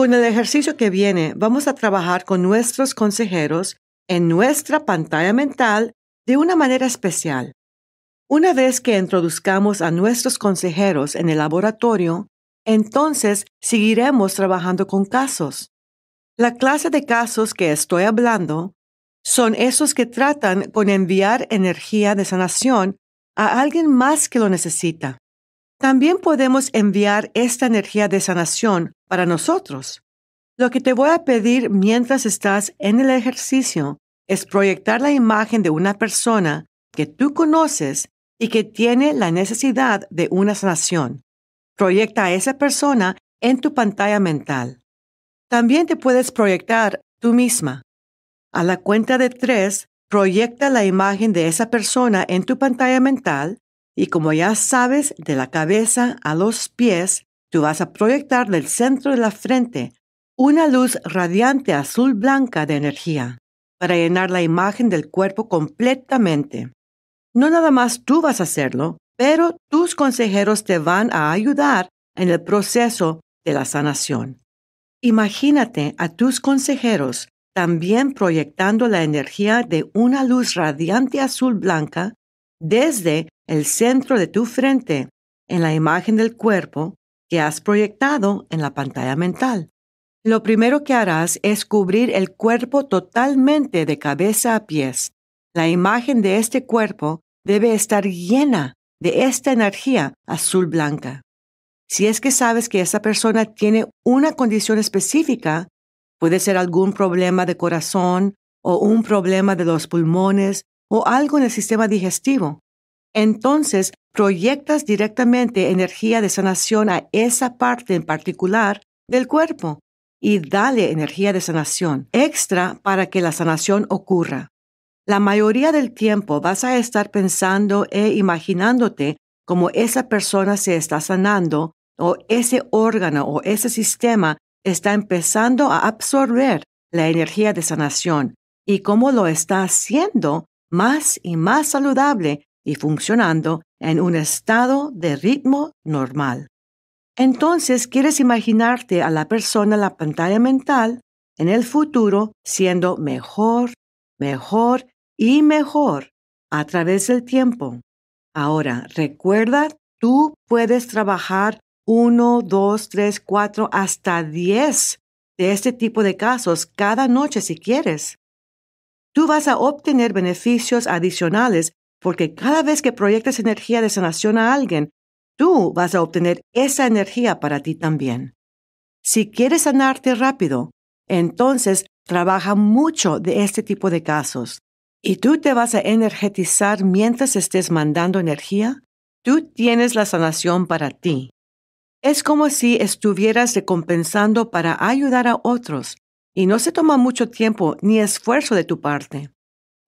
Con el ejercicio que viene, vamos a trabajar con nuestros consejeros en nuestra pantalla mental de una manera especial. Una vez que introduzcamos a nuestros consejeros en el laboratorio, entonces seguiremos trabajando con casos. La clase de casos que estoy hablando son esos que tratan con enviar energía de sanación a alguien más que lo necesita. También podemos enviar esta energía de sanación para nosotros. Lo que te voy a pedir mientras estás en el ejercicio es proyectar la imagen de una persona que tú conoces y que tiene la necesidad de una sanación. Proyecta a esa persona en tu pantalla mental. También te puedes proyectar tú misma. A la cuenta de tres, proyecta la imagen de esa persona en tu pantalla mental y como ya sabes, de la cabeza a los pies, tú vas a proyectar del centro de la frente una luz radiante azul blanca de energía para llenar la imagen del cuerpo completamente. No nada más tú vas a hacerlo, pero tus consejeros te van a ayudar en el proceso de la sanación. Imagínate a tus consejeros también proyectando la energía de una luz radiante azul blanca desde el centro de tu frente en la imagen del cuerpo que has proyectado en la pantalla mental. Lo primero que harás es cubrir el cuerpo totalmente de cabeza a pies. La imagen de este cuerpo debe estar llena de esta energía azul blanca. Si es que sabes que esa persona tiene una condición específica, puede ser algún problema de corazón o un problema de los pulmones o algo en el sistema digestivo, entonces proyectas directamente energía de sanación a esa parte en particular del cuerpo y dale energía de sanación extra para que la sanación ocurra. La mayoría del tiempo vas a estar pensando e imaginándote como esa persona se está sanando o ese órgano o ese sistema está empezando a absorber la energía de sanación y cómo lo está haciendo más y más saludable y funcionando en un estado de ritmo normal. Entonces quieres imaginarte a la persona en la pantalla mental en el futuro siendo mejor, mejor y mejor a través del tiempo. Ahora, recuerda, tú puedes trabajar uno, dos, tres, cuatro, hasta diez de este tipo de casos cada noche si quieres. Tú vas a obtener beneficios adicionales porque cada vez que proyectes energía de sanación a alguien, tú vas a obtener esa energía para ti también. Si quieres sanarte rápido, entonces trabaja mucho de este tipo de casos. ¿Y tú te vas a energetizar mientras estés mandando energía? Tú tienes la sanación para ti. Es como si estuvieras recompensando para ayudar a otros, y no se toma mucho tiempo ni esfuerzo de tu parte.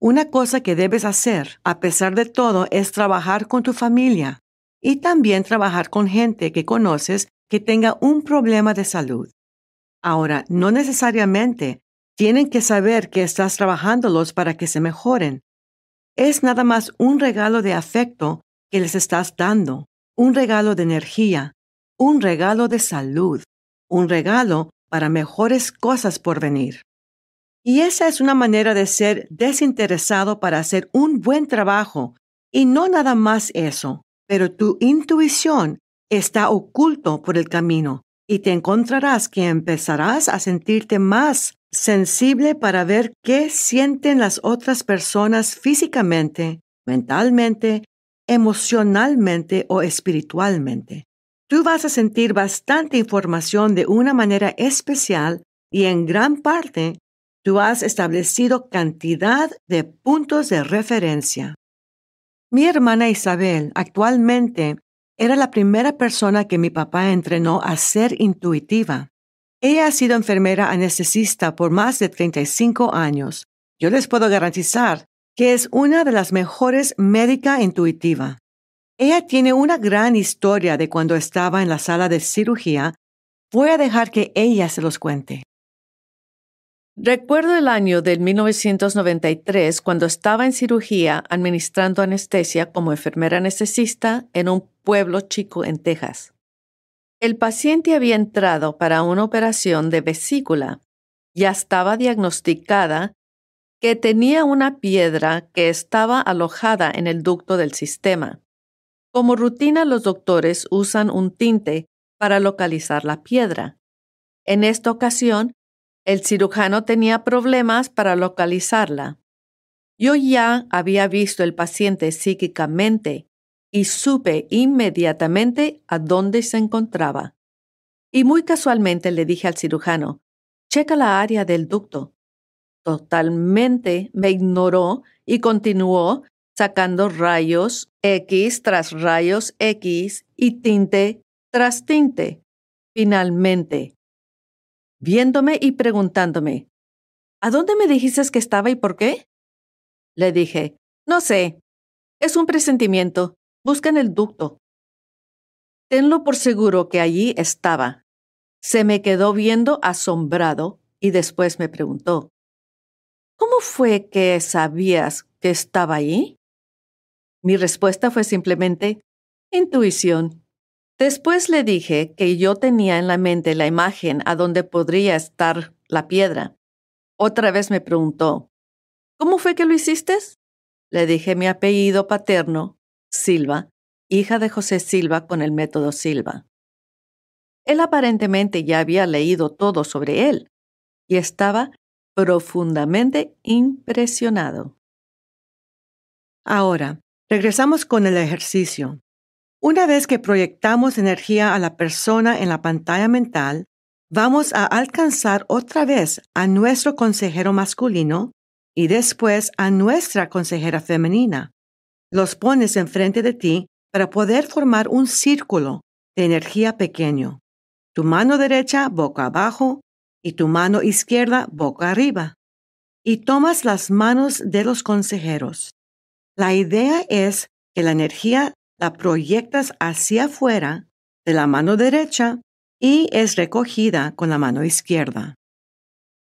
Una cosa que debes hacer, a pesar de todo, es trabajar con tu familia y también trabajar con gente que conoces que tenga un problema de salud. Ahora, no necesariamente tienen que saber que estás trabajándolos para que se mejoren. Es nada más un regalo de afecto que les estás dando, un regalo de energía, un regalo de salud, un regalo para mejores cosas por venir. Y esa es una manera de ser desinteresado para hacer un buen trabajo. Y no nada más eso, pero tu intuición está oculto por el camino y te encontrarás que empezarás a sentirte más sensible para ver qué sienten las otras personas físicamente, mentalmente, emocionalmente o espiritualmente. Tú vas a sentir bastante información de una manera especial y en gran parte tú has establecido cantidad de puntos de referencia. Mi hermana Isabel actualmente era la primera persona que mi papá entrenó a ser intuitiva. Ella ha sido enfermera anestesista por más de 35 años. Yo les puedo garantizar que es una de las mejores médica intuitiva. Ella tiene una gran historia de cuando estaba en la sala de cirugía. Voy a dejar que ella se los cuente. Recuerdo el año del 1993 cuando estaba en cirugía administrando anestesia como enfermera anestesista en un pueblo chico en Texas. El paciente había entrado para una operación de vesícula. Ya estaba diagnosticada que tenía una piedra que estaba alojada en el ducto del sistema. Como rutina, los doctores usan un tinte para localizar la piedra. En esta ocasión, el cirujano tenía problemas para localizarla. Yo ya había visto el paciente psíquicamente y supe inmediatamente a dónde se encontraba. Y muy casualmente le dije al cirujano, checa la área del ducto. Totalmente me ignoró y continuó sacando rayos X tras rayos X y tinte tras tinte. Finalmente, viéndome y preguntándome, ¿A dónde me dijiste que estaba y por qué? Le dije, no sé, es un presentimiento, busca en el ducto. Tenlo por seguro que allí estaba. Se me quedó viendo asombrado y después me preguntó, ¿Cómo fue que sabías que estaba allí? Mi respuesta fue simplemente intuición. Después le dije que yo tenía en la mente la imagen a donde podría estar la piedra. Otra vez me preguntó, ¿Cómo fue que lo hiciste? Le dije mi apellido paterno, Silva, hija de José Silva con el método Silva. Él aparentemente ya había leído todo sobre él y estaba profundamente impresionado. Ahora, regresamos con el ejercicio. Una vez que proyectamos energía a la persona en la pantalla mental, vamos a alcanzar otra vez a nuestro consejero masculino y después a nuestra consejera femenina. Los pones enfrente de ti para poder formar un círculo de energía pequeño. Tu mano derecha boca abajo y tu mano izquierda boca arriba. Y tomas las manos de los consejeros. La idea es que la energía la proyectas hacia afuera de la mano derecha y es recogida con la mano izquierda.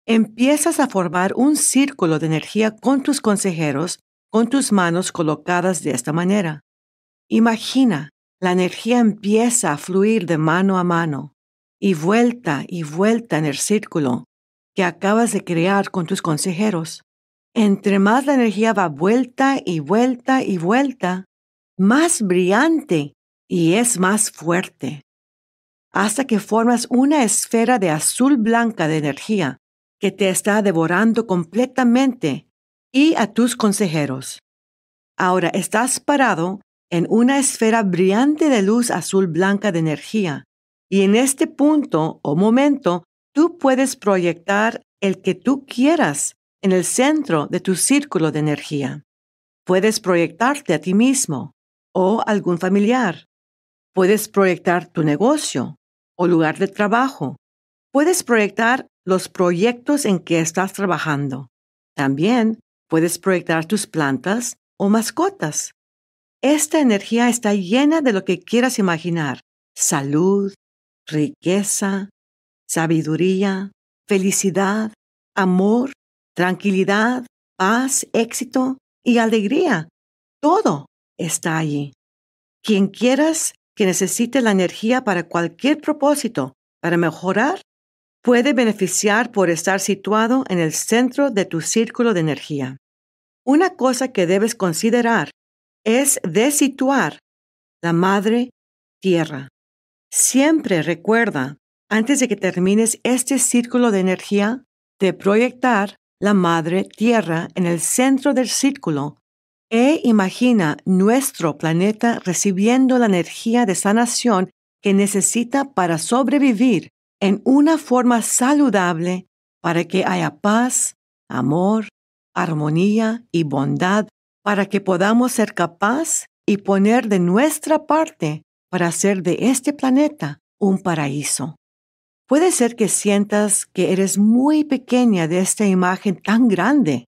Empiezas a formar un círculo de energía con tus consejeros con tus manos colocadas de esta manera. Imagina, la energía empieza a fluir de mano a mano y vuelta y vuelta en el círculo que acabas de crear con tus consejeros. Entre más la energía va vuelta y vuelta y vuelta, más brillante y es más fuerte, hasta que formas una esfera de azul blanca de energía que te está devorando completamente y a tus consejeros. Ahora estás parado en una esfera brillante de luz azul blanca de energía, y en este punto o momento tú puedes proyectar el que tú quieras en el centro de tu círculo de energía. Puedes proyectarte a ti mismo, o algún familiar. Puedes proyectar tu negocio o lugar de trabajo. Puedes proyectar los proyectos en que estás trabajando. También puedes proyectar tus plantas o mascotas. Esta energía está llena de lo que quieras imaginar. Salud, riqueza, sabiduría, felicidad, amor, tranquilidad, paz, éxito y alegría. Todo está allí. Quien quieras que necesite la energía para cualquier propósito, para mejorar, puede beneficiar por estar situado en el centro de tu círculo de energía. Una cosa que debes considerar es desituar la madre tierra. Siempre recuerda, antes de que termines este círculo de energía, de proyectar la madre tierra en el centro del círculo e imagina nuestro planeta recibiendo la energía de sanación que necesita para sobrevivir en una forma saludable para que haya paz, amor, armonía y bondad, para que podamos ser capaz y poner de nuestra parte para hacer de este planeta un paraíso. Puede ser que sientas que eres muy pequeña de esta imagen tan grande,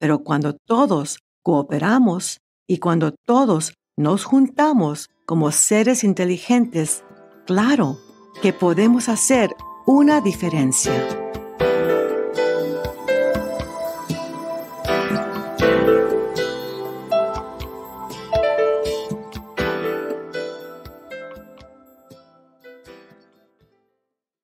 pero cuando todos cooperamos y cuando todos nos juntamos como seres inteligentes, claro que podemos hacer una diferencia.